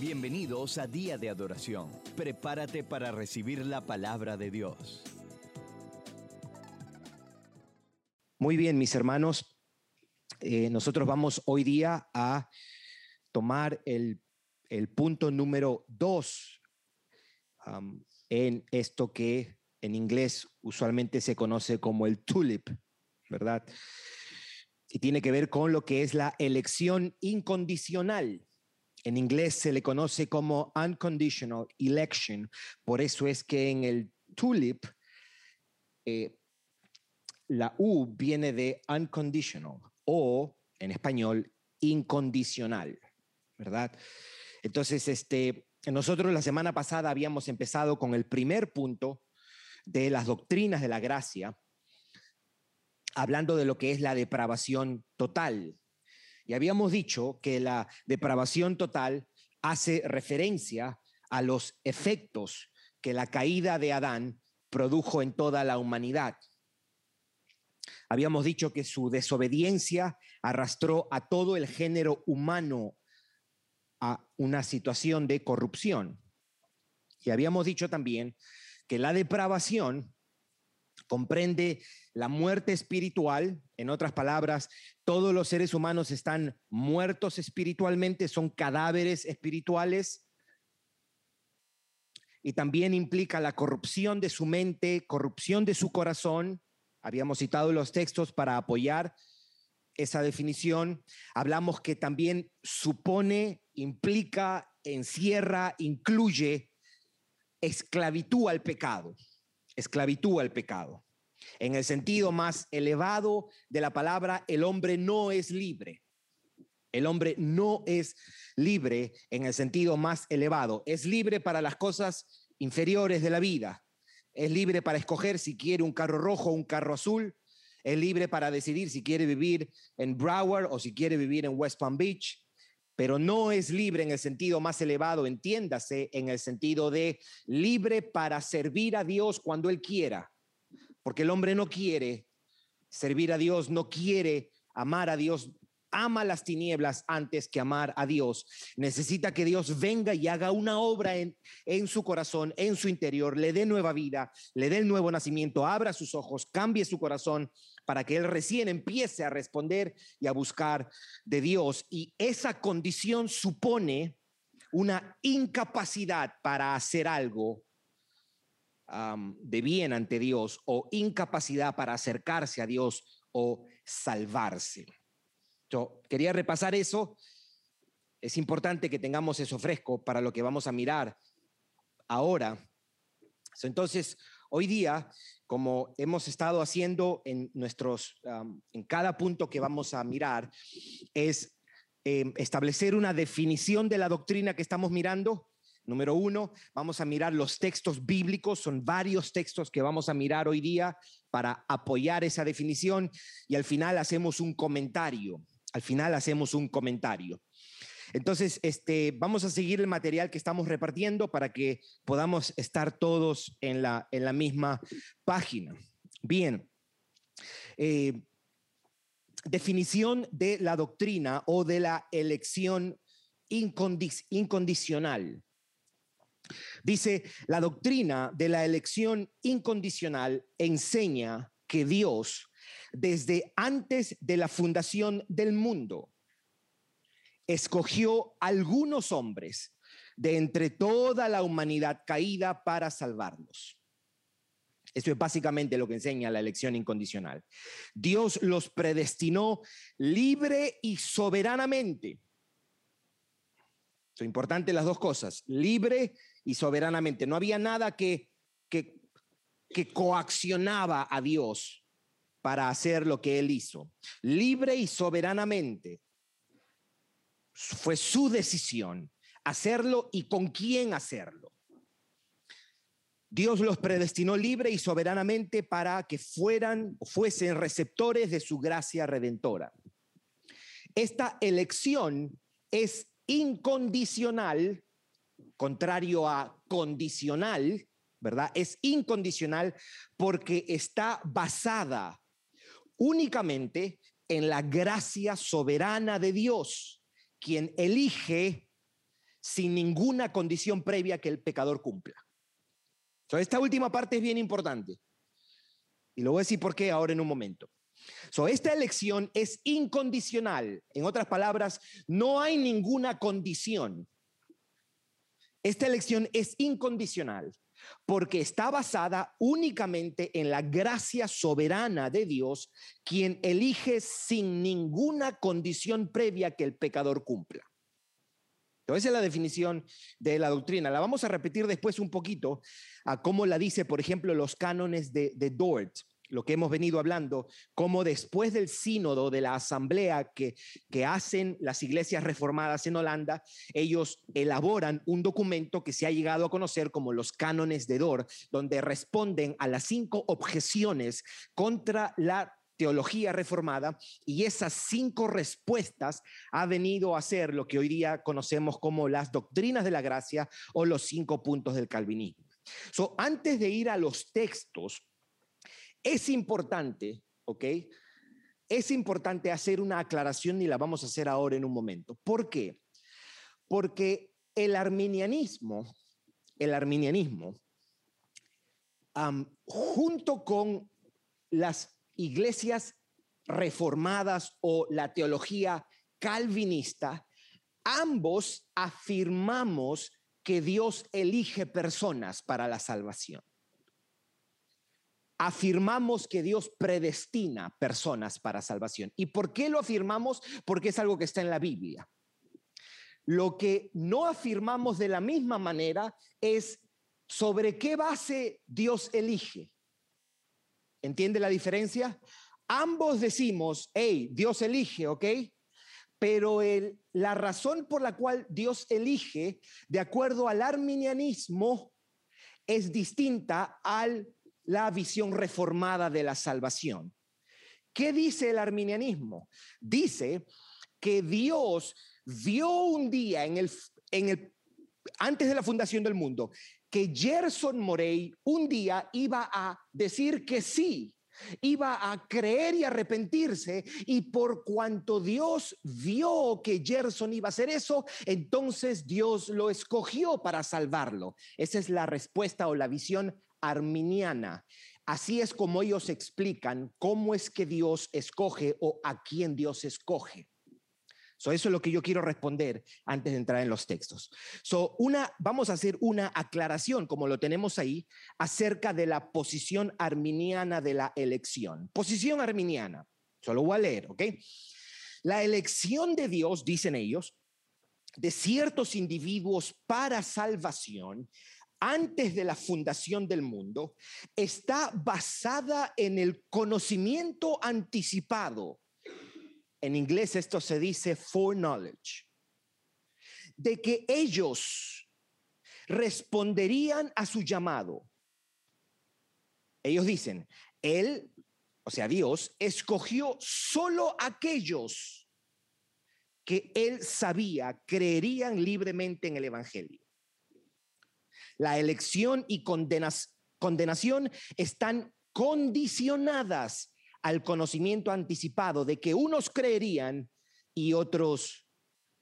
Bienvenidos a Día de Adoración. Prepárate para recibir la palabra de Dios. Muy bien, mis hermanos. Eh, nosotros vamos hoy día a tomar el, punto número dos um, en esto que en inglés usualmente se conoce como el tulip, ¿verdad? Y tiene que ver con lo que es la elección incondicional. En inglés se le conoce como unconditional election. Por eso es que en el tulip eh, la U viene de unconditional o en español incondicional, ¿verdad? Entonces, este, nosotros la semana pasada habíamos empezado con el primer punto de las doctrinas de la gracia, hablando de lo que es la depravación total. Y habíamos dicho que la depravación total hace referencia a los efectos que la caída de Adán produjo en toda la humanidad. Habíamos dicho que su desobediencia arrastró a todo el género humano a una situación de corrupción. Y habíamos dicho también que la depravación comprende la muerte espiritual, en otras palabras, todos los seres humanos están muertos espiritualmente, son cadáveres espirituales, y también implica la corrupción de su mente, corrupción de su corazón. Habíamos citado los textos para apoyar esa definición. Hablamos que también supone, implica, encierra, incluye esclavitud al pecado, esclavitud al pecado. En el sentido más elevado de la palabra, el hombre no es libre. El hombre no es libre en el sentido más elevado. Es libre para las cosas inferiores de la vida. Es libre para escoger si quiere un carro rojo o un carro azul. Es libre para decidir si quiere vivir en Broward o si quiere vivir en West Palm Beach pero no es libre en el sentido más elevado, entiéndase, en el sentido de libre para servir a Dios cuando Él quiera, porque el hombre no quiere servir a Dios, no quiere amar a Dios, ama las tinieblas antes que amar a Dios. Necesita que Dios venga y haga una obra en, su corazón, en su interior, le dé nueva vida, le dé el nuevo nacimiento, abra sus ojos, cambie su corazón para que él recién empiece a responder y a buscar de Dios. Y esa condición supone una incapacidad para hacer algo de bien ante Dios o incapacidad para acercarse a Dios o salvarse. Quería repasar eso. Es importante que tengamos eso fresco para lo que vamos a mirar ahora. Entonces, hoy día como hemos estado haciendo en nuestros, en cada punto que vamos a mirar, es em, establecer una definición de la doctrina que estamos mirando. Número uno, vamos a mirar los textos bíblicos, son varios textos que vamos a mirar hoy día para apoyar esa definición y al final hacemos un comentario, al final hacemos un comentario. Entonces, este, vamos a seguir el material que estamos repartiendo para que podamos estar todos en la, en la misma página. Bien. Eh, definición de la doctrina o de la elección incondicional. Dice, la doctrina de la elección incondicional enseña que Dios, desde antes de la fundación del mundo, escogió algunos hombres de entre toda la humanidad caída para salvarlos. Esto es básicamente lo que enseña la elección incondicional. Dios los predestinó libre y soberanamente. Son importantes las dos cosas, libre y soberanamente. No había nada que, que, que coaccionaba a Dios para hacer lo que él hizo. Libre y soberanamente fue su decisión hacerlo y con quién hacerlo. Dios los predestinó libre y soberanamente para que fueran fuesen receptores de su gracia redentora. Esta elección es incondicional, contrario a condicional, ¿verdad? Es incondicional porque está basada únicamente en la gracia soberana de Dios quien elige sin ninguna condición previa que el pecador cumpla. So, esta última parte es bien importante. Y lo voy a decir por qué ahora en un momento. So, esta elección es incondicional. En otras palabras, no hay ninguna condición. Esta elección es incondicional porque está basada únicamente en la gracia soberana de Dios, quien elige sin ninguna condición previa que el pecador cumpla. Entonces, esa es la definición de la doctrina. La vamos a repetir después un poquito a cómo la dice, por ejemplo, los cánones de, de Dort lo que hemos venido hablando, como después del sínodo de la asamblea que, que hacen las iglesias reformadas en Holanda, ellos elaboran un documento que se ha llegado a conocer como los cánones de Dor, donde responden a las cinco objeciones contra la teología reformada y esas cinco respuestas ha venido a ser lo que hoy día conocemos como las doctrinas de la gracia o los cinco puntos del calvinismo. So, antes de ir a los textos, es importante, ¿ok? Es importante hacer una aclaración y la vamos a hacer ahora en un momento. ¿Por qué? Porque el arminianismo, el arminianismo, junto con las iglesias reformadas o la teología calvinista, ambos afirmamos que Dios elige personas para la salvación afirmamos que Dios predestina personas para salvación. ¿Y por qué lo afirmamos? Porque es algo que está en la Biblia. Lo que no afirmamos de la misma manera es sobre qué base Dios elige. ¿Entiende la diferencia? Ambos decimos, hey, Dios elige, ¿ok? Pero el, la razón por la cual Dios elige, de acuerdo al arminianismo, es distinta al la visión reformada de la salvación. ¿Qué dice el arminianismo? Dice que Dios vio un día en el, en el, antes de la fundación del mundo que Gerson Morey un día iba a decir que sí, iba a creer y arrepentirse y por cuanto Dios vio que Gerson iba a hacer eso, entonces Dios lo escogió para salvarlo. Esa es la respuesta o la visión arminiana. Así es como ellos explican cómo es que Dios escoge o a quién Dios escoge. So, eso es lo que yo quiero responder antes de entrar en los textos. So, una, vamos a hacer una aclaración, como lo tenemos ahí, acerca de la posición arminiana de la elección. Posición arminiana. Solo voy a leer, ¿ok? La elección de Dios, dicen ellos, de ciertos individuos para salvación antes de la fundación del mundo está basada en el conocimiento anticipado. En inglés esto se dice foreknowledge. De que ellos responderían a su llamado. Ellos dicen, Él, o sea, Dios, escogió solo aquellos que Él sabía creerían libremente en el Evangelio. La elección y condenación están condicionadas al conocimiento anticipado de que unos creerían y otros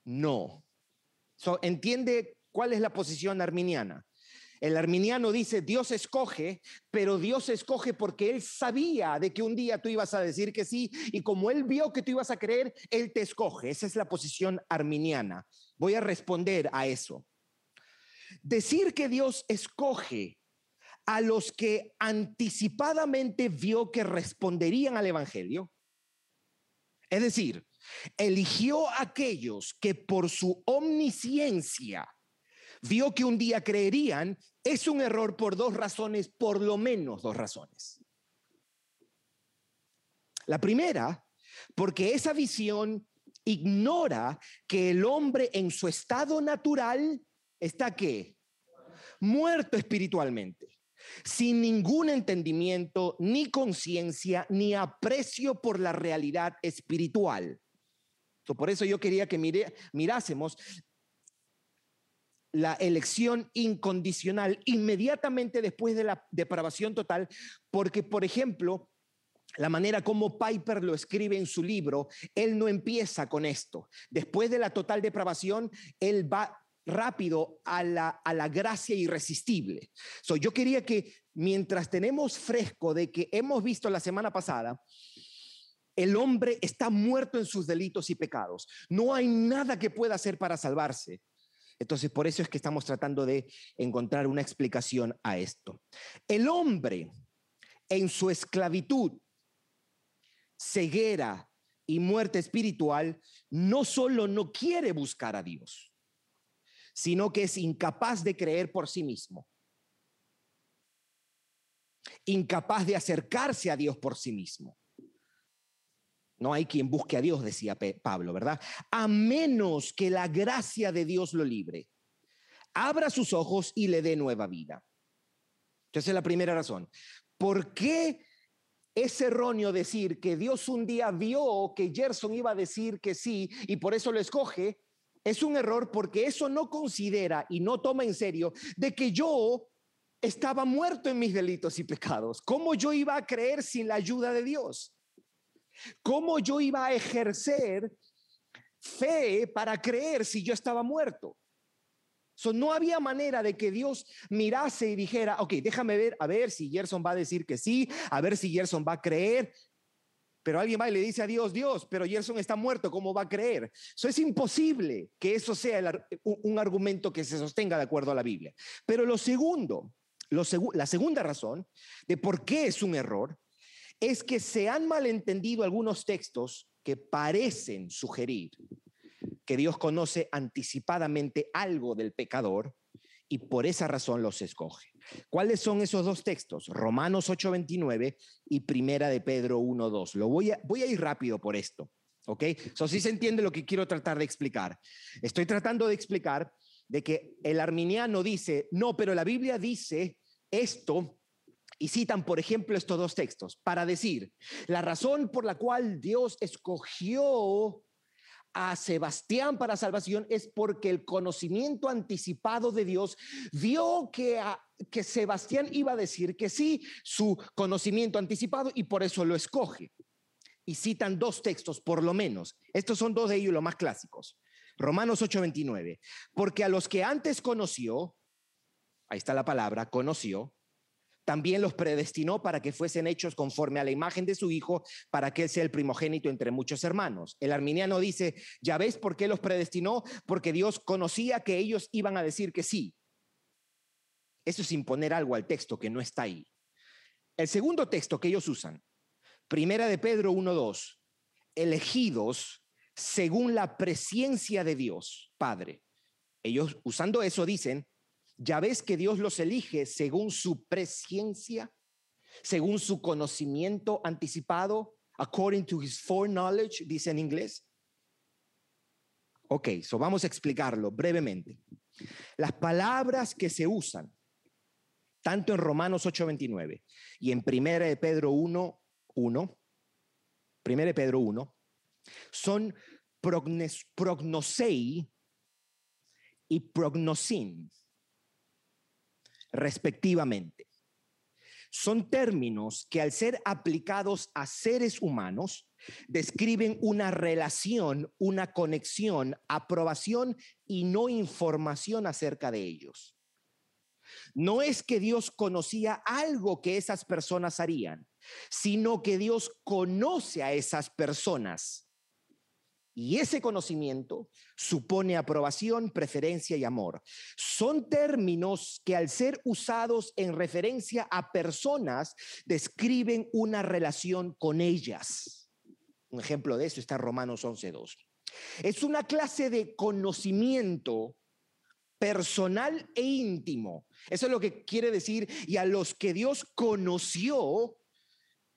no. ¿Entiende cuál es la posición arminiana? El arminiano dice, Dios escoge, pero Dios escoge porque Él sabía de que un día tú ibas a decir que sí, y como Él vio que tú ibas a creer, Él te escoge. Esa es la posición arminiana. Voy a responder a eso. Decir que Dios escoge a los que anticipadamente vio que responderían al Evangelio, es decir, eligió a aquellos que por su omnisciencia vio que un día creerían, es un error por dos razones, por lo menos dos razones. La primera, porque esa visión ignora que el hombre en su estado natural está qué? Muerto espiritualmente, sin ningún entendimiento, ni conciencia, ni aprecio por la realidad espiritual. por eso yo quería que mire, mirásemos la elección incondicional inmediatamente después de la depravación total, porque, por ejemplo, la manera como Piper lo escribe en su libro, él no empieza con esto. Después de la total depravación, él va rápido a la, a la gracia irresistible. So, yo quería que mientras tenemos fresco de que hemos visto la semana pasada, el hombre está muerto en sus delitos y pecados. No hay nada que pueda hacer para salvarse. Entonces, por eso es que estamos tratando de encontrar una explicación a esto. El hombre en su esclavitud, ceguera y muerte espiritual, no solo no quiere buscar a Dios, sino que es incapaz de creer por sí mismo, incapaz de acercarse a Dios por sí mismo. No hay quien busque a Dios, decía Pablo, ¿verdad? A menos que la gracia de Dios lo libre, abra sus ojos y le dé nueva vida. Entonces es la primera razón. ¿Por qué es erróneo decir que Dios un día vio que Gerson iba a decir que sí y por eso lo escoge? Es un error porque eso no considera y no toma en serio de que yo estaba muerto en mis delitos y pecados. ¿Cómo yo iba a creer sin la ayuda de Dios? ¿Cómo yo iba a ejercer fe para creer si yo estaba muerto? no había manera de que Dios mirase y dijera, ok, déjame ver, a ver si Gerson va a decir que sí, a ver si Gerson va a creer. Pero alguien va y le dice a Dios, Dios, pero Gerson está muerto, ¿cómo va a creer? Eso es imposible que eso sea un argumento que se sostenga de acuerdo a la Biblia. Pero lo segundo, la segunda razón de por qué es un error es que se han malentendido algunos textos que parecen sugerir que Dios conoce anticipadamente algo del pecador y por esa razón los escoge. ¿Cuáles son esos dos textos? Romanos 8:29 y Primera de Pedro 1:2. Lo voy a voy a ir rápido por esto, ¿ok? Eso sí se entiende lo que quiero tratar de explicar. Estoy tratando de explicar de que el arminiano dice, "No, pero la Biblia dice esto y citan, por ejemplo, estos dos textos para decir, la razón por la cual Dios escogió a Sebastián para salvación es porque el conocimiento anticipado de Dios vio que, que Sebastián iba a decir que sí, su conocimiento anticipado, y por eso lo escoge. Y citan dos textos, por lo menos. Estos son dos de ellos los más clásicos. Romanos 8:29. Porque a los que antes conoció, ahí está la palabra, conoció, también los predestinó para que fuesen hechos conforme a la imagen de su Hijo, para que Él sea el primogénito entre muchos hermanos. El arminiano dice, ya ves por qué los predestinó, porque Dios conocía que ellos iban a decir que sí. Eso es imponer algo al texto que no está ahí. El segundo texto que ellos usan, Primera de Pedro 1.2, elegidos según la presencia de Dios, Padre. Ellos usando eso dicen, ya ves que Dios los elige según su presciencia, según su conocimiento anticipado, according to his foreknowledge, dice en inglés. Ok, so vamos a explicarlo brevemente. Las palabras que se usan, tanto en Romanos 8:29 y en 1 de Pedro 1, 1, 1 de Pedro 1, son prognosei y prognosin respectivamente. Son términos que al ser aplicados a seres humanos describen una relación, una conexión, aprobación y no información acerca de ellos. No es que Dios conocía algo que esas personas harían, sino que Dios conoce a esas personas y ese conocimiento supone aprobación, preferencia y amor. Son términos que al ser usados en referencia a personas describen una relación con ellas. Un ejemplo de eso está Romanos 11.2. Es una clase de conocimiento personal e íntimo. Eso es lo que quiere decir. Y a los que Dios conoció,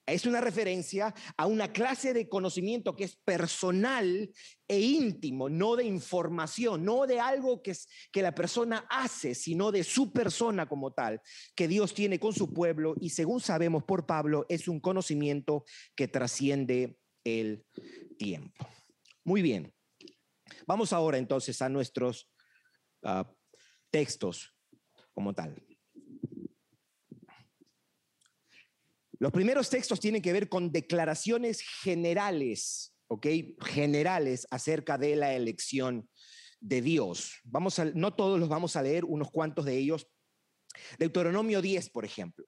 es una referencia a una clase de conocimiento que es personal e íntimo, no de información, no de algo que, es, que la persona hace, sino de su persona como tal, que Dios tiene con su pueblo y según sabemos por Pablo, es un conocimiento que trasciende el tiempo. Muy bien. Vamos ahora entonces a nuestros ah, textos como tal. Los primeros textos tienen que ver con declaraciones generales, ¿ok? Generales acerca de la elección de Dios. Vamos a, no todos los vamos a leer, unos cuantos de ellos. Deuteronomio 10, por ejemplo.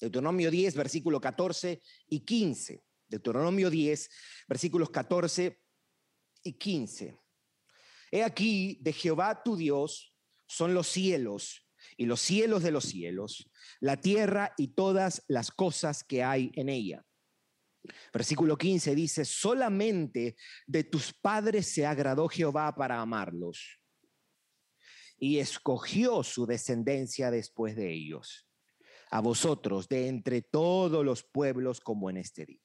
Deuteronomio 10, versículo 14 y 15. Deuteronomio 10, versículos 14 y 15. He aquí, de Jehová tu Dios son los cielos y los cielos de los cielos, la tierra y todas las cosas que hay en ella. Versículo 15 dice, solamente de tus padres se agradó Jehová para amarlos y escogió su descendencia después de ellos, a vosotros de entre todos los pueblos como en este día.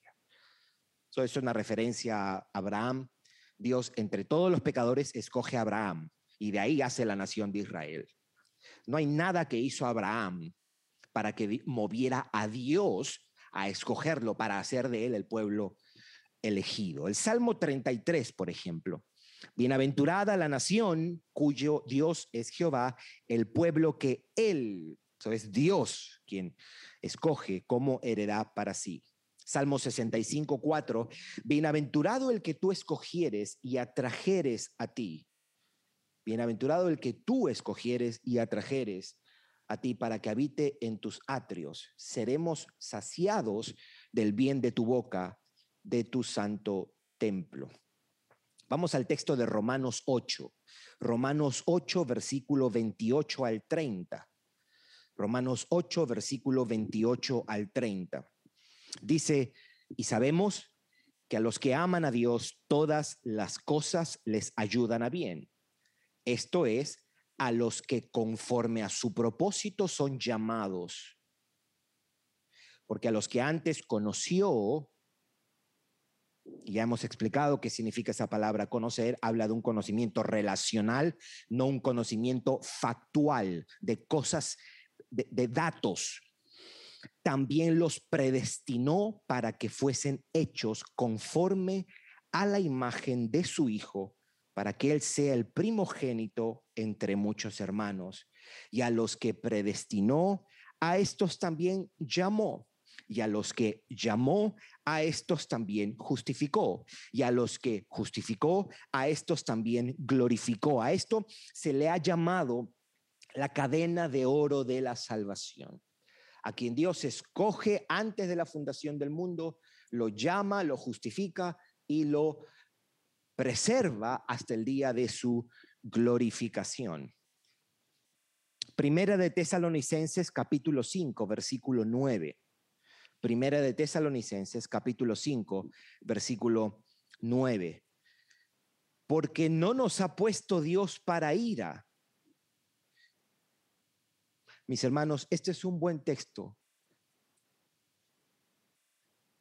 Eso es una referencia a Abraham. Dios entre todos los pecadores escoge a Abraham y de ahí hace la nación de Israel. No hay nada que hizo Abraham para que moviera a Dios a escogerlo para hacer de él el pueblo elegido. El Salmo 33, por ejemplo. Bienaventurada la nación cuyo Dios es Jehová, el pueblo que él, eso es Dios quien escoge como heredad para sí. Salmo 65, 4. Bienaventurado el que tú escogieres y atrajeres a ti. Bienaventurado el que tú escogieres y atrajeres a ti para que habite en tus atrios. Seremos saciados del bien de tu boca, de tu santo templo. Vamos al texto de Romanos 8. Romanos 8, versículo 28 al 30. Romanos 8, versículo 28 al 30. Dice, y sabemos que a los que aman a Dios todas las cosas les ayudan a bien. Esto es, a los que conforme a su propósito son llamados. Porque a los que antes conoció, ya hemos explicado qué significa esa palabra conocer, habla de un conocimiento relacional, no un conocimiento factual, de cosas, de, datos. También los predestinó para que fuesen hechos conforme a la imagen de su Hijo para que Él sea el primogénito entre muchos hermanos. Y a los que predestinó, a estos también llamó. Y a los que llamó, a estos también justificó. Y a los que justificó, a estos también glorificó. A esto se le ha llamado la cadena de oro de la salvación. A quien Dios escoge antes de la fundación del mundo, lo llama, lo justifica y lo preserva hasta el día de su glorificación. Primera de Tesalonicenses capítulo 5, versículo 9. Primera de Tesalonicenses capítulo 5, versículo 9. Porque no nos ha puesto Dios para ira. Mis hermanos, este es un buen texto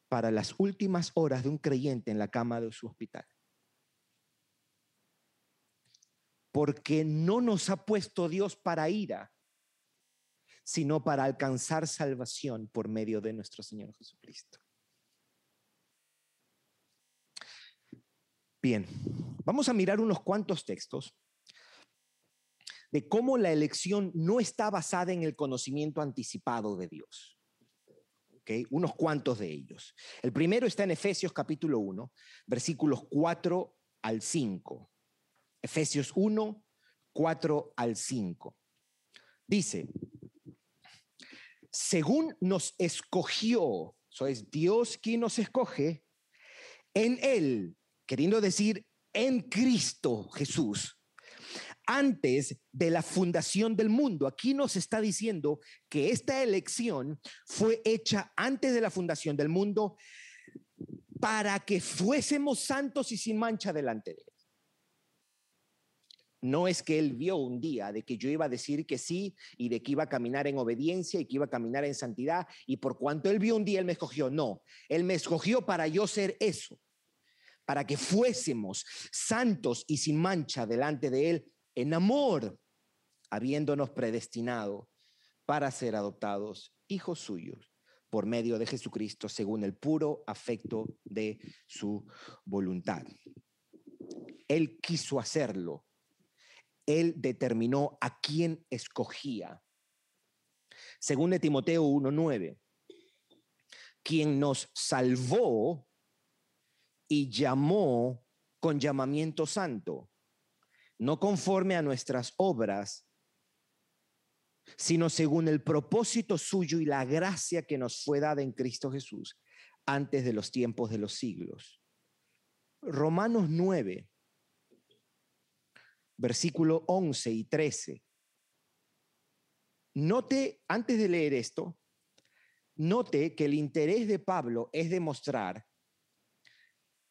para las últimas horas de un creyente en la cama de su hospital. Porque no nos ha puesto Dios para ira, sino para alcanzar salvación por medio de nuestro Señor Jesucristo. Bien, vamos a mirar unos cuantos textos de cómo la elección no está basada en el conocimiento anticipado de Dios. ¿Okay? Unos cuantos de ellos. El primero está en Efesios capítulo 1, versículos 4 al 5. Efesios 1, 4 al 5. Dice, según nos escogió, eso es Dios quien nos escoge, en Él, queriendo decir en Cristo Jesús, antes de la fundación del mundo. Aquí nos está diciendo que esta elección fue hecha antes de la fundación del mundo para que fuésemos santos y sin mancha delante de Él. No es que él vio un día de que yo iba a decir que sí y de que iba a caminar en obediencia y que iba a caminar en santidad y por cuanto él vio un día, él me escogió. No, él me escogió para yo ser eso, para que fuésemos santos y sin mancha delante de él en amor, habiéndonos predestinado para ser adoptados hijos suyos por medio de Jesucristo según el puro afecto de su voluntad. Él quiso hacerlo él determinó a quién escogía. Según Timoteo 1.9, quien nos salvó y llamó con llamamiento santo, no conforme a nuestras obras, sino según el propósito suyo y la gracia que nos fue dada en Cristo Jesús antes de los tiempos de los siglos. Romanos 9, versículo 11 y 13. Note, antes de leer esto, note que el interés de Pablo es demostrar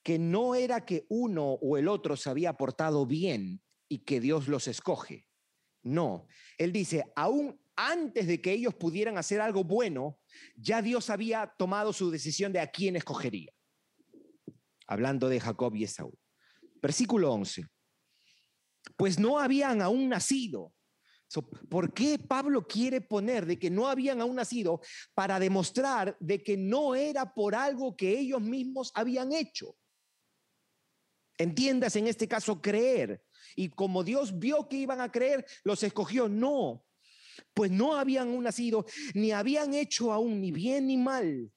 que no era que uno o el otro se había portado bien y que Dios los escoge. No, él dice, aún antes de que ellos pudieran hacer algo bueno, ya Dios había tomado su decisión de a quién escogería. Hablando de Jacob y Esaú. Versículo 11. Pues no habían aún nacido. ¿Por qué Pablo quiere poner de que no habían aún nacido para demostrar de que no era por algo que ellos mismos habían hecho? Entiendas en este caso creer. Y como Dios vio que iban a creer, los escogió. No, pues no habían aún nacido, ni habían hecho aún ni bien ni mal.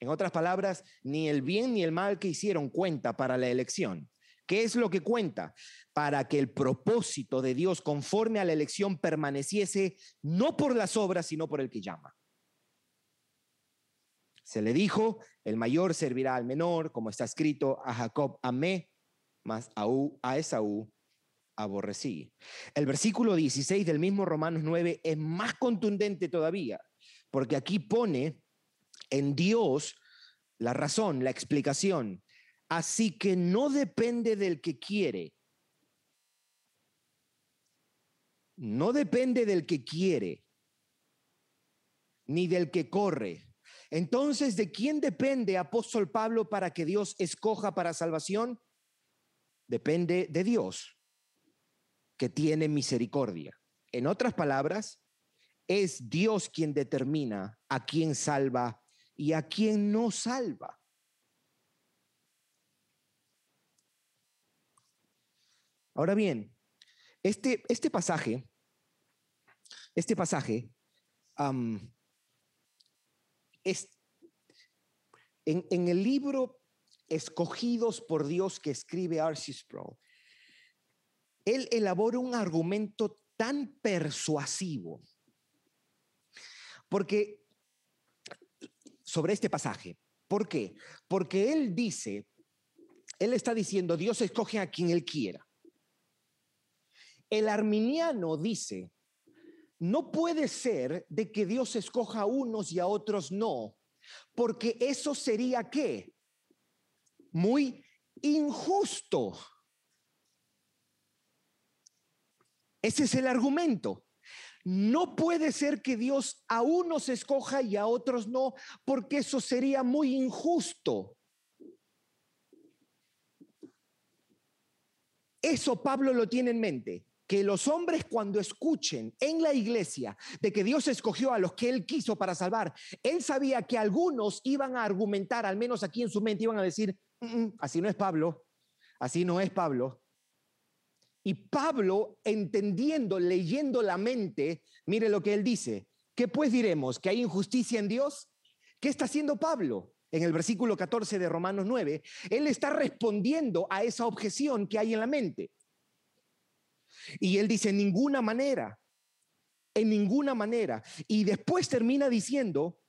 En otras palabras, ni el bien ni el mal que hicieron cuenta para la elección. ¿Qué es lo que cuenta? Para que el propósito de Dios conforme a la elección permaneciese no por las obras, sino por el que llama. Se le dijo, el mayor servirá al menor, como está escrito, a Jacob amé, mas a, a Esaú aborrecí. El versículo 16 del mismo Romanos 9 es más contundente todavía, porque aquí pone en Dios la razón, la explicación. Así que no depende del que quiere. No depende del que quiere, ni del que corre. Entonces, ¿de quién depende apóstol Pablo para que Dios escoja para salvación? Depende de Dios que tiene misericordia. En otras palabras, es Dios quien determina a quién salva y a quién no salva. Ahora bien, este, este pasaje, este pasaje es en, en, el libro Escogidos por Dios que escribe R.C. Sproul, él elabora un argumento tan persuasivo, porque sobre este pasaje, ¿por qué? Porque él dice, él está diciendo, Dios escoge a quien él quiera. El arminiano dice, no puede ser de que Dios escoja a unos y a otros no, porque eso sería qué? Muy injusto. Ese es el argumento. No puede ser que Dios a unos escoja y a otros no, porque eso sería muy injusto. Eso Pablo lo tiene en mente, que los hombres cuando escuchen en la iglesia de que Dios escogió a los que él quiso para salvar, él sabía que algunos iban a argumentar, al menos aquí en su mente, iban a decir, mm, mm, así no es Pablo, así no es Pablo. Y Pablo, entendiendo, leyendo la mente, mire lo que él dice. ¿Qué pues diremos? ¿Que hay injusticia en Dios? ¿Qué está haciendo Pablo? En el versículo 14 de Romanos 9, él está respondiendo a esa objeción que hay en la mente. Y él dice, en ninguna manera, en ninguna manera. Y después termina diciendo,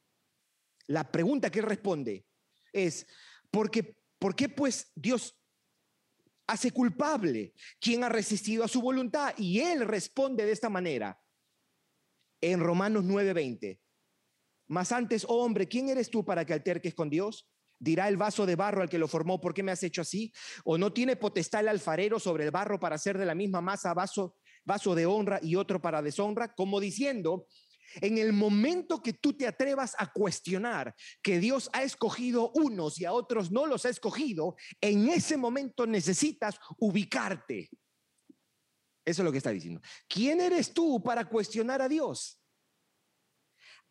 la pregunta que él responde es, ¿por qué, ¿por qué pues Dios hace culpable, quien ha resistido a su voluntad. Y él responde de esta manera en Romanos 9:20. Mas antes, oh hombre, ¿quién eres tú para que alterques con Dios? Dirá el vaso de barro al que lo formó, ¿por qué me has hecho así? ¿O no tiene potestad el alfarero sobre el barro para hacer de la misma masa vaso, vaso de honra y otro para deshonra? Como diciendo, en el momento que tú te atrevas a cuestionar que Dios ha escogido unos y a otros no los ha escogido, en ese momento necesitas ubicarte. Eso es lo que está diciendo. ¿Quién eres tú para cuestionar a Dios?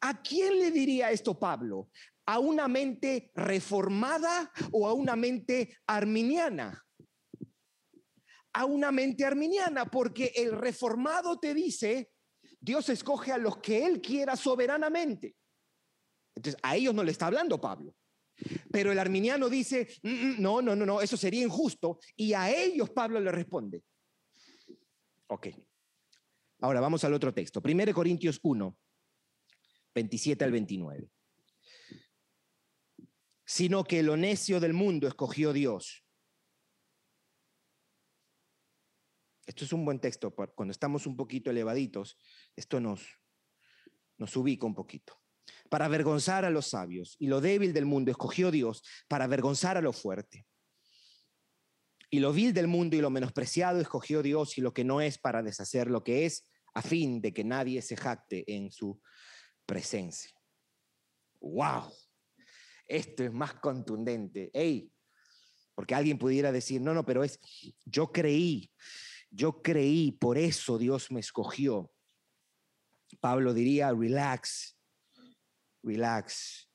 ¿A quién le diría esto Pablo? ¿A una mente reformada o a una mente arminiana? A una mente arminiana, porque el reformado te dice, Dios escoge a los que Él quiera soberanamente. Entonces, a ellos no le está hablando Pablo. Pero el arminiano dice, "Mm, mm, no, no, no, no, eso sería injusto. Y a ellos Pablo le responde. Ok. Ahora vamos al otro texto. 1 Corintios 1, 27 al 29. Sino que lo necio del mundo escogió Dios. Esto es un buen texto. Cuando estamos un poquito elevaditos, esto nos, nos ubica un poquito. Para avergonzar a los sabios. Y lo débil del mundo escogió Dios para avergonzar a lo fuerte. Y lo vil del mundo y lo menospreciado escogió Dios y lo que no es para deshacer lo que es, a fin de que nadie se jacte en su presencia. ¡Wow! Esto es más contundente. ¡Ey! Porque alguien pudiera decir, no, no, pero es, yo creí, yo creí, por eso Dios me escogió. Pablo diría, relax, relax.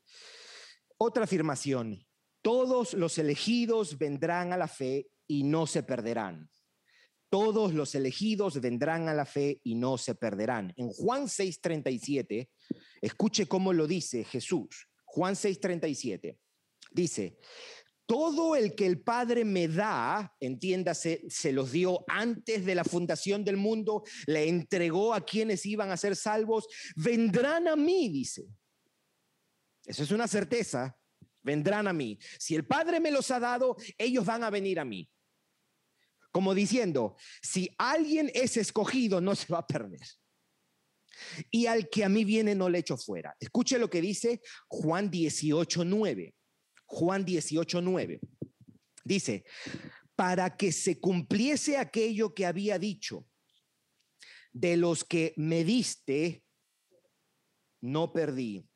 Otra afirmación, todos los elegidos vendrán a la fe y no se perderán. Todos los elegidos vendrán a la fe y no se perderán. En Juan 6:37, escuche cómo lo dice Jesús. Juan 6:37 dice, todo el que el Padre me da, entiéndase, se los dio antes de la fundación del mundo, le entregó a quienes iban a ser salvos, vendrán a mí, dice. Eso es una certeza, vendrán a mí. Si el Padre me los ha dado, ellos van a venir a mí. Como diciendo, si alguien es escogido, no se va a perder. Y al que a mí viene, no le echo fuera. Escuche lo que dice Juan 18, 9. Juan 18, 9. Dice, para que se cumpliese aquello que había dicho, de los que me diste, no perdí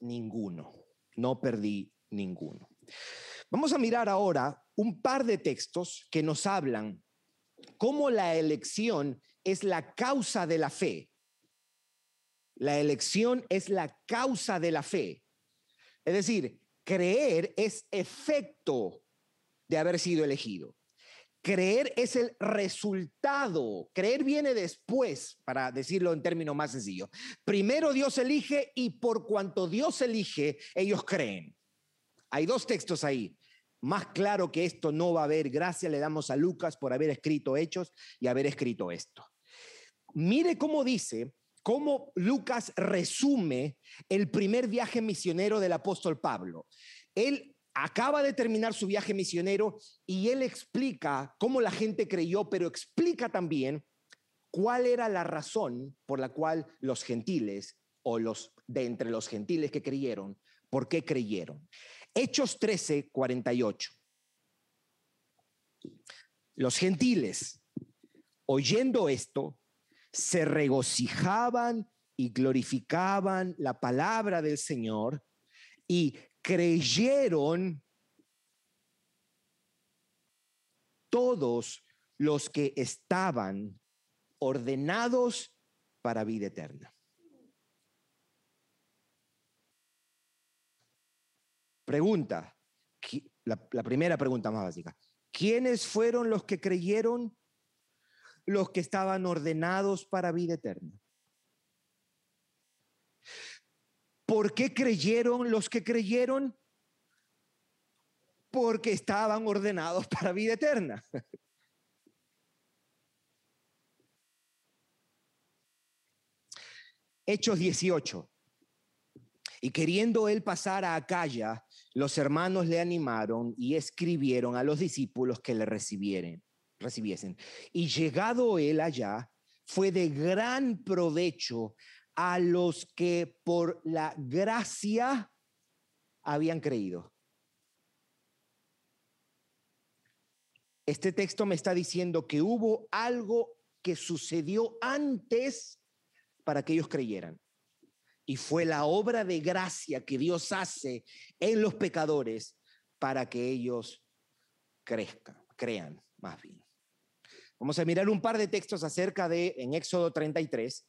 ninguno, no perdí ninguno. Vamos a mirar ahora un par de textos que nos hablan cómo la elección es la causa de la fe. La elección es la causa de la fe. Es decir, creer es efecto de haber sido elegido. Creer es el resultado. Creer viene después, para decirlo en términos más sencillos. Primero Dios elige y por cuanto Dios elige, ellos creen. Hay dos textos ahí. Más claro que esto no va a haber. Gracias le damos a Lucas por haber escrito Hechos y haber escrito esto. Mire cómo dice, cómo Lucas resume el primer viaje misionero del apóstol Pablo. Él acaba de terminar su viaje misionero y él explica cómo la gente creyó, pero explica también cuál era la razón por la cual los gentiles o los de entre los gentiles que creyeron, por qué creyeron. Hechos 13, 48. Los gentiles, oyendo esto, se regocijaban y glorificaban la palabra del Señor y creyeron todos los que estaban ordenados para vida eterna. Pregunta, la primera pregunta más básica. ¿Quiénes fueron los que creyeron? Los que estaban ordenados para vida eterna. ¿Por qué creyeron los que creyeron? Porque estaban ordenados para vida eterna. Hechos 18. Y queriendo él pasar a Acaya, los hermanos le animaron y escribieron a los discípulos que le recibieren, recibiesen. Y llegado él allá, fue de gran provecho a los que por la gracia habían creído. Este texto me está diciendo que hubo algo que sucedió antes para que ellos creyeran. Y fue la obra de gracia que Dios hace en los pecadores para que ellos crezcan, crean más bien. Vamos a mirar un par de textos acerca de, en Éxodo 33,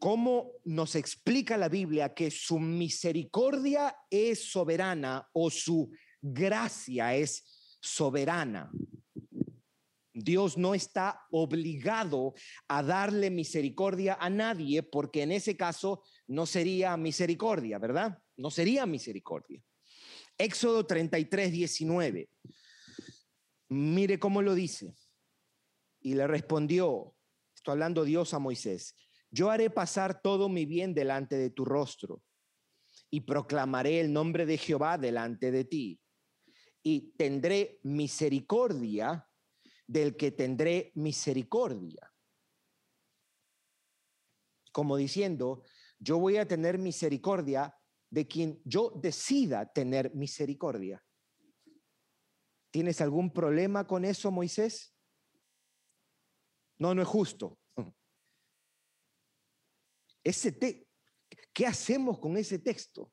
cómo nos explica la Biblia que su misericordia es soberana o su gracia es soberana. Dios no está obligado a darle misericordia a nadie porque en ese caso no sería misericordia, ¿verdad? No sería misericordia. Éxodo 33, 19. Mire cómo lo dice. Y le respondió, estoy hablando Dios a Moisés, yo haré pasar todo mi bien delante de tu rostro y proclamaré el nombre de Jehová delante de ti. Y tendré misericordia del que tendré misericordia. Como diciendo, yo voy a tener misericordia de quien yo decida tener misericordia. ¿Tienes algún problema con eso, Moisés? No, no es justo. Ese te ¿Qué hacemos con ese texto?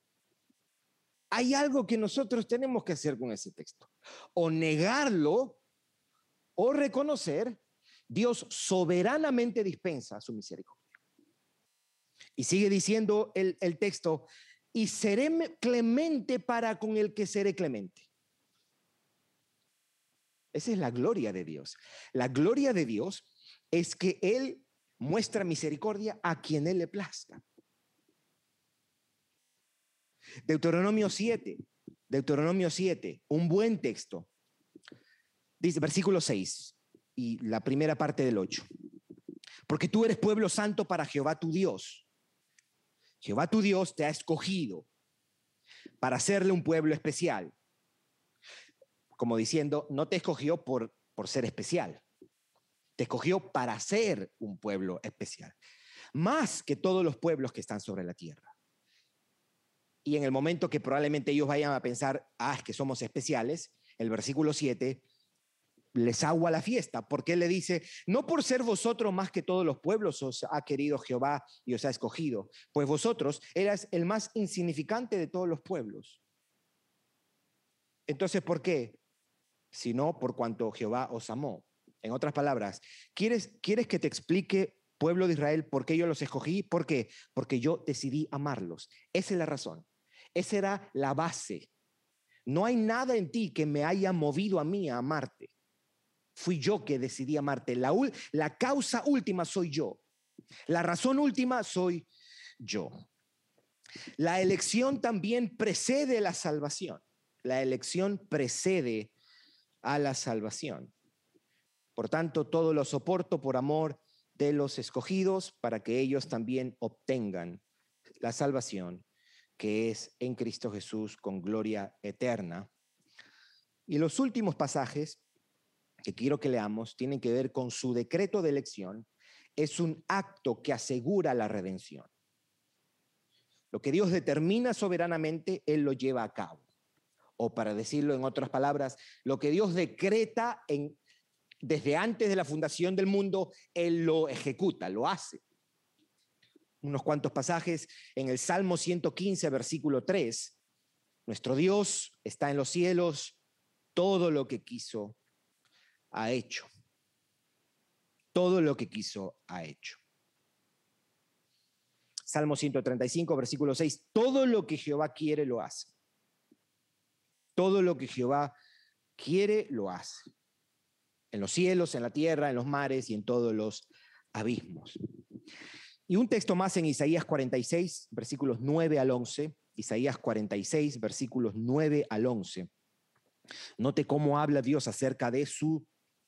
Hay algo que nosotros tenemos que hacer con ese texto. O negarlo o reconocer, Dios soberanamente dispensa su misericordia. Y sigue diciendo el, el texto, y seré clemente para con el que seré clemente. Esa es la gloria de Dios. La gloria de Dios es que Él muestra misericordia a quien Él le plazca. Deuteronomio 7, Deuteronomio 7, un buen texto. Dice, versículo 6 y la primera parte del 8. Porque tú eres pueblo santo para Jehová tu Dios. Jehová tu Dios te ha escogido para hacerle un pueblo especial. Como diciendo, no te escogió por, por ser especial, te escogió para ser un pueblo especial, más que todos los pueblos que están sobre la tierra. Y en el momento que probablemente ellos vayan a pensar, ah, es que somos especiales, el versículo 7 les agua la fiesta, porque él le dice, no por ser vosotros más que todos los pueblos os ha querido Jehová y os ha escogido, pues vosotros eras el más insignificante de todos los pueblos. Entonces, ¿por qué? Sino por cuanto Jehová os amó. En otras palabras, ¿quieres, ¿quieres que te explique, pueblo de Israel, por qué yo los escogí? ¿Por qué? Porque yo decidí amarlos. Esa es la razón. Esa era la base. No hay nada en ti que me haya movido a mí a amarte. Fui yo que decidí amarte. La, la causa última soy yo. La razón última soy yo. La elección también precede la salvación. La elección precede a la salvación. Por tanto, todo lo soporto por amor de los escogidos para que ellos también obtengan la salvación que es en Cristo Jesús con gloria eterna. Y los últimos pasajes que quiero que leamos tienen que ver con su decreto de elección. Es un acto que asegura la redención. Lo que Dios determina soberanamente, Él lo lleva a cabo. O para decirlo en otras palabras, lo que Dios decreta en, desde antes de la fundación del mundo, Él lo ejecuta, lo hace. Unos cuantos pasajes en el Salmo 115, versículo 3. Nuestro Dios está en los cielos, todo lo que quiso ha hecho. Todo lo que quiso ha hecho. Salmo 135, versículo 6. Todo lo que Jehová quiere lo hace. Todo lo que Jehová quiere lo hace. En los cielos, en la tierra, en los mares y en todos los abismos. Y un texto más en Isaías 46, versículos 9 al 11. Isaías 46, versículos 9 al 11. Note cómo habla Dios acerca de su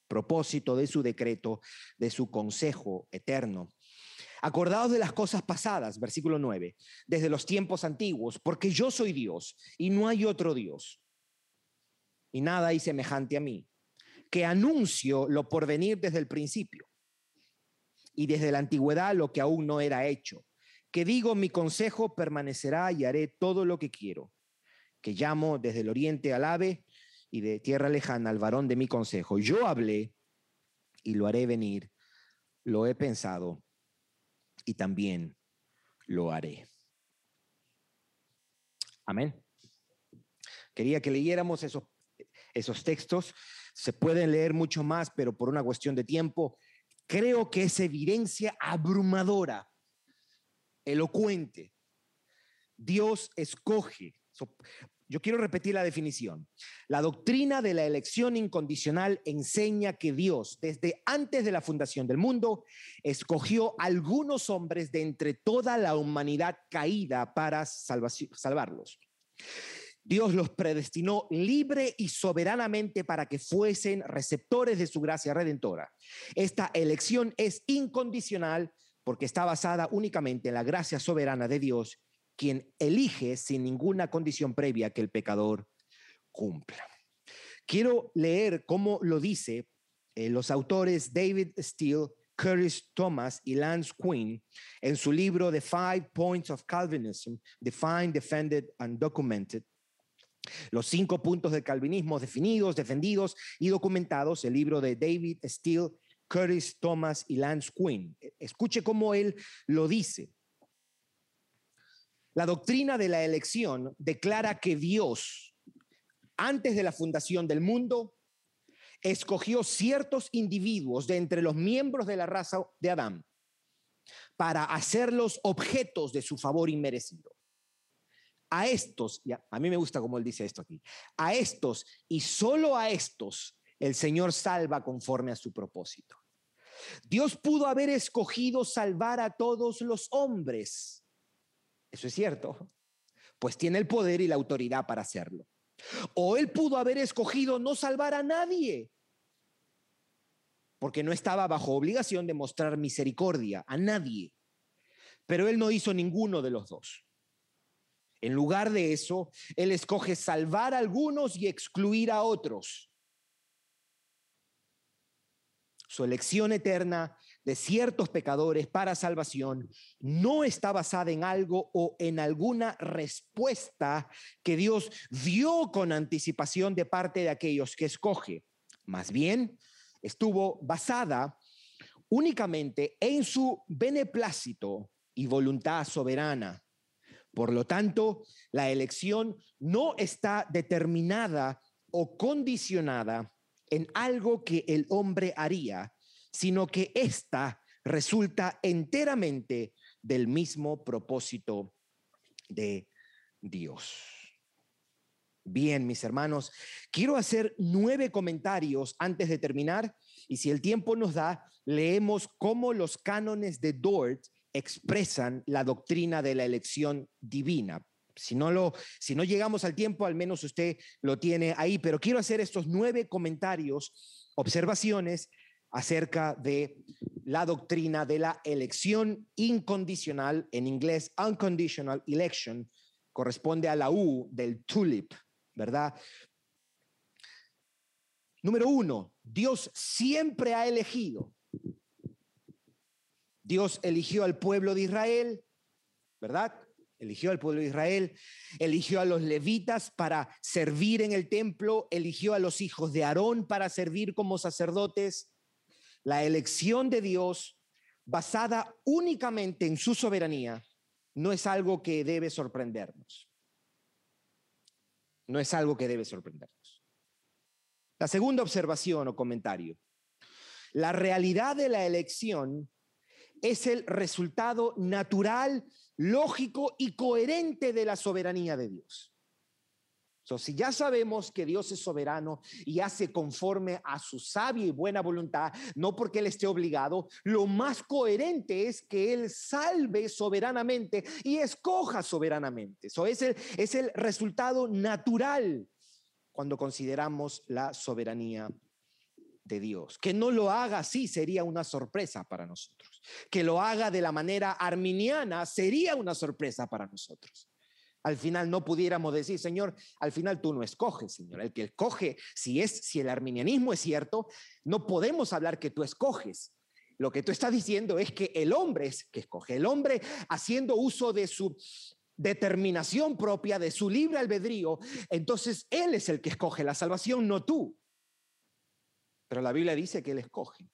propósito, de su decreto, de su consejo eterno. Acordaos de las cosas pasadas, versículo 9, desde los tiempos antiguos, porque yo soy Dios y no hay otro Dios. Y nada hay semejante a mí, que anuncio lo por venir desde el principio y desde la antigüedad lo que aún no era hecho. Que digo, mi consejo permanecerá y haré todo lo que quiero. Que llamo desde el oriente al ave y de tierra lejana al varón de mi consejo. Yo hablé y lo haré venir. Lo he pensado y también lo haré. Amén. Quería que leyéramos esos, esos textos. Se pueden leer mucho más, pero por una cuestión de tiempo creo que es evidencia abrumadora, elocuente. Dios escoge. Yo quiero repetir la definición. La doctrina de la elección incondicional enseña que Dios, desde antes de la fundación del mundo, escogió algunos hombres de entre toda la humanidad caída para salvarlos. Dios los predestinó libre y soberanamente para que fuesen receptores de su gracia redentora. Esta elección es incondicional porque está basada únicamente en la gracia soberana de Dios, quien elige sin ninguna condición previa que el pecador cumpla. Quiero leer cómo lo dice eh, los autores David Steele, Curtis Thomas y Lance Quinn en su libro The Five Points of Calvinism, Defined, Defended and Documented. Los cinco puntos del calvinismo definidos, defendidos y documentados, el libro de David Steele, Curtis Thomas y Lance Quinn. Escuche cómo él lo dice. La doctrina de la elección declara que Dios, antes de la fundación del mundo, escogió ciertos individuos de entre los miembros de la raza de Adán para hacerlos objetos de su favor inmerecido. A estos, a mí me gusta como él dice esto aquí, a estos y solo a estos el Señor salva conforme a su propósito. Dios pudo haber escogido salvar a todos los hombres. Eso es cierto, pues tiene el poder y la autoridad para hacerlo. O él pudo haber escogido no salvar a nadie, porque no estaba bajo obligación de mostrar misericordia a nadie. Pero él no hizo ninguno de los dos. En lugar de eso, él escoge salvar a algunos y excluir a otros. Su elección eterna de ciertos pecadores para salvación no está basada en algo o en alguna respuesta que Dios dio con anticipación de parte de aquellos que escoge. Más bien, estuvo basada únicamente en su beneplácito y voluntad soberana. Por lo tanto, la elección no está determinada o condicionada en algo que el hombre haría, sino que ésta resulta enteramente del mismo propósito de Dios. Bien, mis hermanos, quiero hacer nueve comentarios antes de terminar y si el tiempo nos da, leemos cómo los cánones de Dort expresan la doctrina de la elección divina. Si no, lo, si no llegamos al tiempo, al menos usted lo tiene ahí, pero quiero hacer estos nueve comentarios, observaciones acerca de la doctrina de la elección incondicional, en inglés unconditional election, corresponde a la U del tulip, ¿verdad? Número uno, Dios siempre ha elegido. Dios eligió al pueblo de Israel, ¿verdad? Eligió al pueblo de Israel, eligió a los levitas para servir en el templo, eligió a los hijos de Aarón para servir como sacerdotes. La elección de Dios, basada únicamente en su soberanía, no es algo que debe sorprendernos. No es algo que debe sorprendernos. La segunda observación o comentario. La realidad de la elección es el resultado natural, lógico y coherente de la soberanía de Dios. So, si ya sabemos que Dios es soberano y hace conforme a su sabia y buena voluntad, no porque Él esté obligado, lo más coherente es que Él salve soberanamente y escoja soberanamente. Eso es, el, es el resultado natural cuando consideramos la soberanía Dios. Que no lo haga así sería una sorpresa para nosotros. Que lo haga de la manera arminiana sería una sorpresa para nosotros. Al final no pudiéramos decir, Señor, al final tú no escoges, Señor. El que escoge, si es si el arminianismo es cierto, no podemos hablar que tú escoges. Lo que tú estás diciendo es que el hombre es que escoge. El hombre haciendo uso de su determinación propia, de su libre albedrío, entonces él es el que escoge la salvación, no tú. Pero la Biblia dice que Él escoge.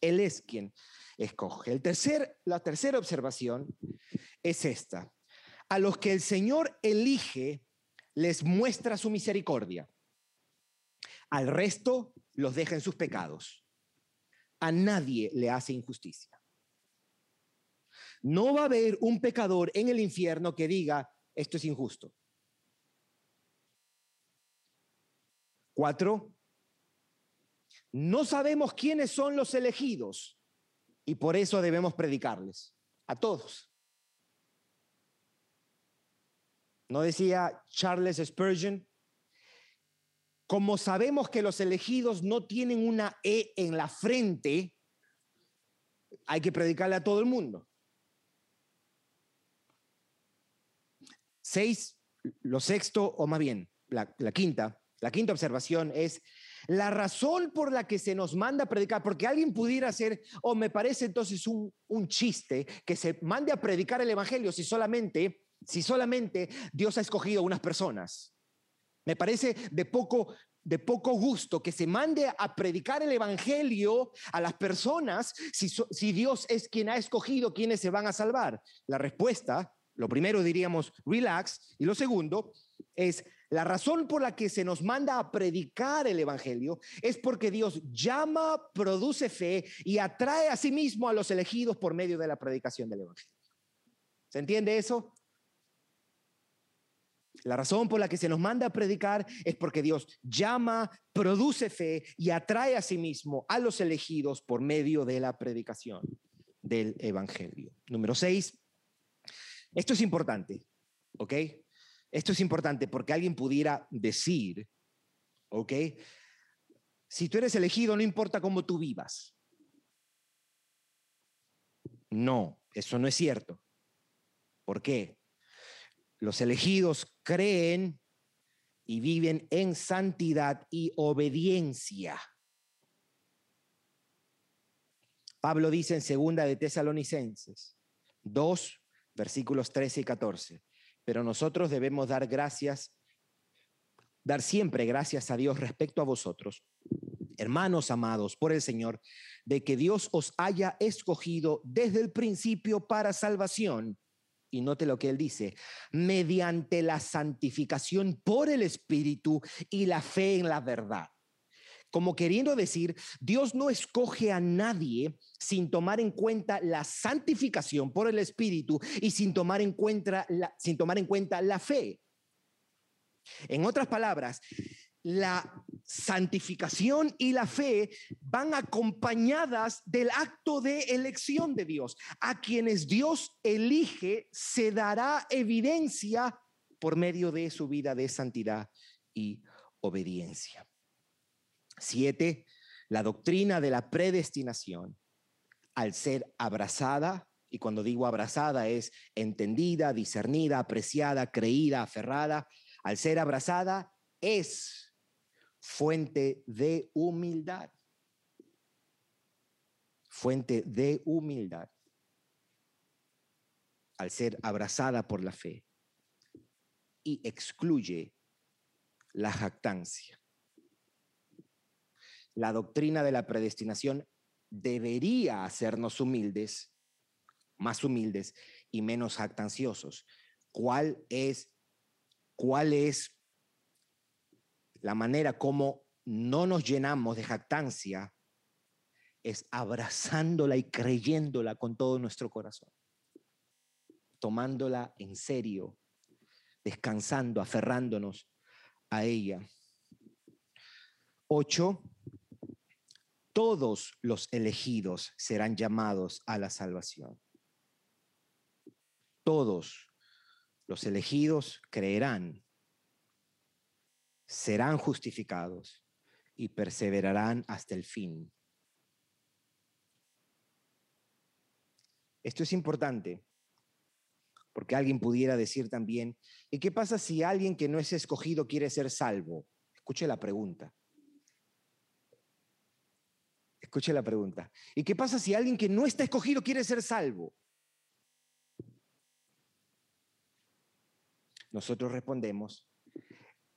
Él es quien escoge. El tercer, la tercera observación es esta. A los que el Señor elige, les muestra su misericordia. Al resto los deja en sus pecados. A nadie le hace injusticia. No va a haber un pecador en el infierno que diga, esto es injusto. Cuatro, no sabemos quiénes son los elegidos y por eso debemos predicarles a todos. ¿No decía Charles Spurgeon? Como sabemos que los elegidos no tienen una E en la frente, hay que predicarle a todo el mundo. Seis, lo sexto, o más bien, la, la quinta, la quinta observación es la razón por la que se nos manda a predicar, porque alguien pudiera hacer, o me parece entonces un, un chiste, que se mande a predicar el Evangelio si solamente, si solamente Dios ha escogido unas personas. Me parece de poco, de poco gusto que se mande a predicar el Evangelio a las personas si, si Dios es quien ha escogido quienes se van a salvar. La respuesta, lo primero diríamos, relax, y lo segundo es la razón por la que se nos manda a predicar el Evangelio es porque Dios llama, produce fe y atrae a sí mismo a los elegidos por medio de la predicación del Evangelio. ¿Se entiende eso? La razón por la que se nos manda a predicar es porque Dios llama, produce fe y atrae a sí mismo a los elegidos por medio de la predicación del Evangelio. Número seis, esto es importante, ¿ok? Esto es importante porque alguien pudiera decir, ¿ok? Si tú eres elegido, no importa cómo tú vivas. No, eso no es cierto. ¿Por qué? Los elegidos creen y viven en santidad y obediencia. Pablo dice en segunda de Tesalonicenses 2, versículos 13 y 14 pero nosotros debemos dar gracias, dar siempre gracias a Dios respecto a vosotros, hermanos amados por el Señor, de que Dios os haya escogido desde el principio para salvación. Y note lo que él dice, mediante la santificación por el Espíritu y la fe en la verdad como queriendo decir, Dios no escoge a nadie sin tomar en cuenta la santificación por el Espíritu y sin tomar en cuenta la, sin tomar en cuenta la fe. En otras palabras, la santificación y la fe van acompañadas del acto de elección de Dios. A quienes Dios elige se dará evidencia por medio de su vida de santidad y obediencia. Siete, la doctrina de la predestinación, al ser abrazada, y cuando digo abrazada es entendida, discernida, apreciada, creída, aferrada, al ser abrazada es fuente de humildad. Fuente de humildad. Al ser abrazada por la fe. Y excluye la jactancia la doctrina de la predestinación debería hacernos humildes, más humildes y menos jactanciosos. ¿Cuál es, cuál es la manera como no nos llenamos de jactancia? Es abrazándola y creyéndola con todo nuestro corazón, tomándola en serio, descansando, aferrándonos a ella. Ocho, todos los elegidos serán llamados a la salvación. Todos los elegidos creerán, serán justificados y perseverarán hasta el fin. Esto es importante porque alguien pudiera decir también, ¿y qué pasa si alguien que no es escogido quiere ser salvo? Escuche la pregunta. Escuche la pregunta. ¿Y qué pasa si alguien que no está escogido quiere ser salvo? Nosotros respondemos,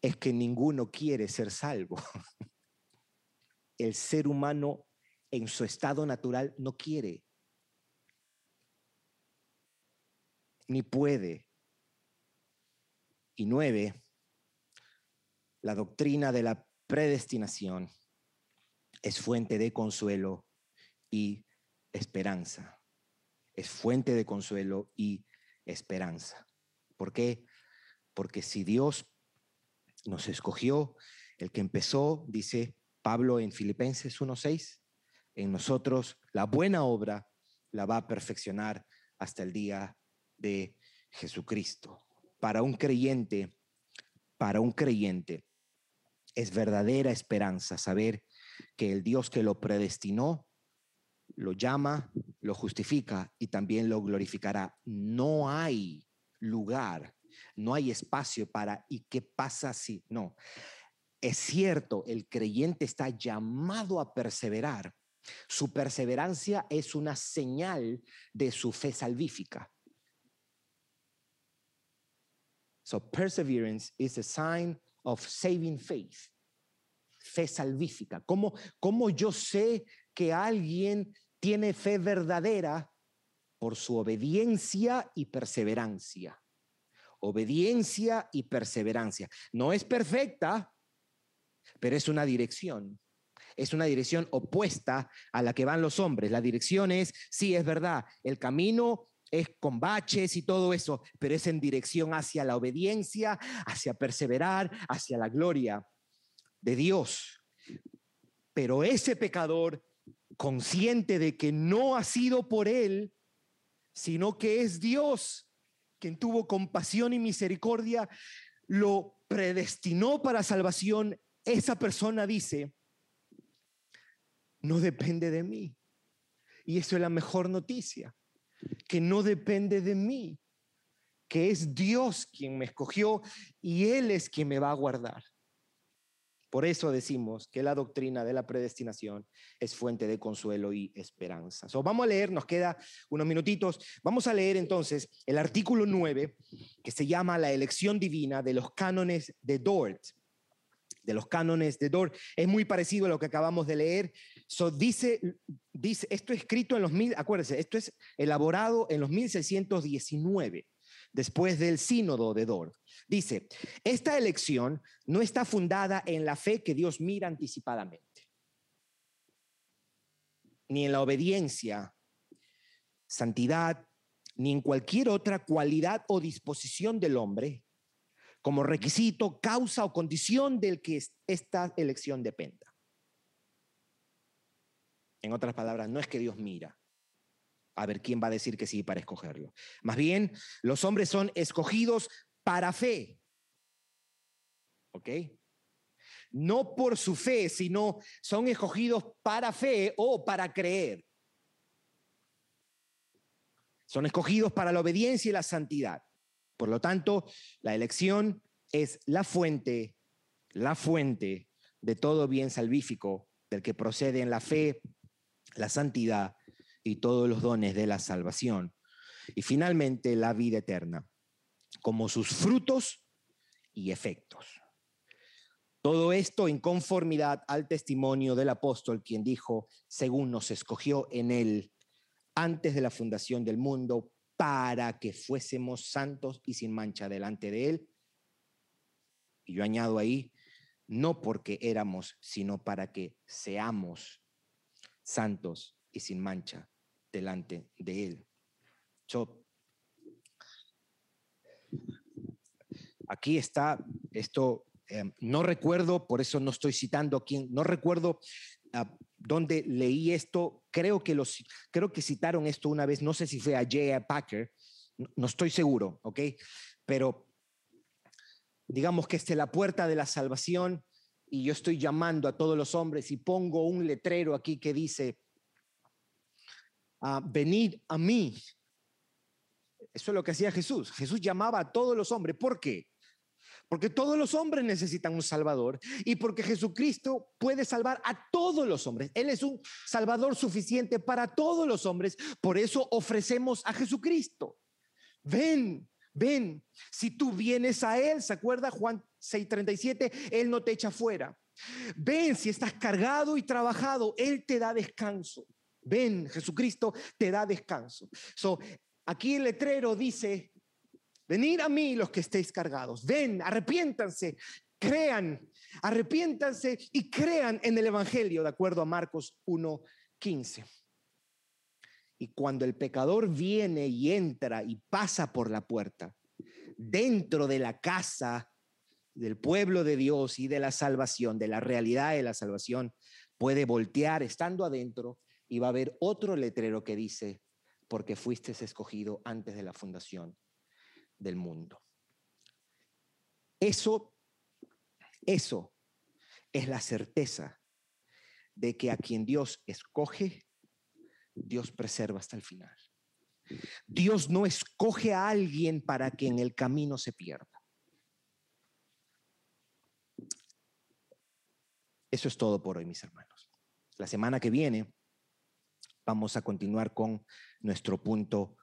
es que ninguno quiere ser salvo. El ser humano en su estado natural no quiere, ni puede. Y nueve, la doctrina de la predestinación es fuente de consuelo y esperanza. Es fuente de consuelo y esperanza. ¿Por qué? Porque si Dios nos escogió, el que empezó, dice Pablo en Filipenses 1.6, en nosotros la buena obra la va a perfeccionar hasta el día de Jesucristo. para un creyente, para un creyente, es verdadera esperanza saber que el Dios que lo predestinó lo llama, lo justifica y también lo glorificará. No hay lugar, no hay espacio para ¿y qué pasa si? No. Es cierto, el creyente está llamado a perseverar. Su perseverancia es una señal de su fe salvífica. So perseverance is a sign of saving faith. Fe salvífica. ¿Cómo, cómo yo sé que alguien tiene fe verdadera? Por su obediencia y perseverancia. Obediencia y perseverancia. No es perfecta, pero es una dirección. Es una dirección opuesta a la que van los hombres. La dirección es, sí, es verdad, el camino es con baches y todo eso, pero es en dirección hacia la obediencia, hacia perseverar, hacia la gloria de Dios. Pero ese pecador, consciente de que no ha sido por él, sino que es Dios quien tuvo compasión y misericordia, lo predestinó para salvación, esa persona dice, no depende de mí. Y eso es la mejor noticia que no depende de mí, que es Dios quien me escogió y Él es quien me va a guardar. Por eso decimos que la doctrina de la predestinación es fuente de consuelo y esperanza. vamos a leer, nos queda unos minutitos. Vamos a leer entonces el artículo 9 que se llama La elección divina de los cánones de Dort. De los cánones de Dort. Es muy parecido a lo que acabamos de leer. So, dice, dice, esto es escrito en los mil, acuérdense, esto es elaborado en los 1619, después del sínodo de Dort. Dice, esta elección no está fundada en la fe que Dios mira anticipadamente, ni en la obediencia, santidad, ni en cualquier otra cualidad o disposición del hombre como requisito, causa o condición del que esta elección dependa. En otras palabras, no es que Dios mira a ver quién va a decir que sí para escogerlo. Más bien, los hombres son escogidos para fe. ¿Ok? No por su fe, sino son escogidos para fe o para creer. Son escogidos para la obediencia y la santidad. Por lo tanto, la elección es la fuente, la fuente de todo bien salvífico del que procede en la fe, la santidad y todos los dones de la salvación. Y finalmente la vida eterna, como sus frutos y efectos. Todo esto en conformidad al testimonio del apóstol, quien dijo, según nos escogió en él antes de la fundación del mundo, para que fuésemos santos y sin mancha delante de él. Y yo añado ahí, no porque éramos, sino para que seamos santos y sin mancha delante de Él. aquí está esto, em, no recuerdo, por eso no estoy citando quién, no recuerdo uh, dónde leí esto, creo que, los, creo que citaron esto una vez, no sé si fue a J.A. Packer, no, estoy seguro, ¿ok? Pero digamos que es la puerta de la salvación y yo estoy llamando a todos los hombres y pongo un letrero aquí que dice, ah, venid a mí. Eso es lo que hacía Jesús. Jesús llamaba a todos los hombres. ¿Por qué? Porque todos los hombres necesitan un Salvador y porque Jesucristo puede salvar a todos los hombres. Él es un Salvador suficiente para todos los hombres. Por eso ofrecemos a Jesucristo. Ven, ven. Si tú vienes a Él, ¿se acuerda Juan 6:37? Él no te echa fuera. Ven, si estás cargado y trabajado, Él te da descanso. Ven, Jesucristo te da descanso. So, aquí el letrero dice, venid a mí los que estéis cargados. Ven, arrepiéntanse, crean, arrepiéntanse y crean en el Evangelio, de acuerdo a Marcos 1:15. Y cuando el pecador viene y entra y pasa por la puerta, dentro de la casa del pueblo de Dios y de la salvación, de la realidad de la salvación, puede voltear estando adentro y va a haber otro letrero que dice, porque fuiste escogido antes de la fundación del mundo. Eso, eso es la certeza de que a quien Dios escoge, Dios preserva hasta el final. Dios no escoge a alguien para que en el camino se pierda. Eso es todo por hoy, mis hermanos. La semana que viene vamos a continuar con nuestro punto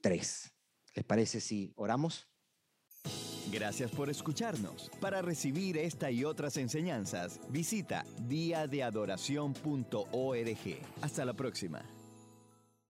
3. ¿Les parece si oramos? Gracias por escucharnos. Para recibir esta y otras enseñanzas, visita diadeadoración.org. Hasta la próxima.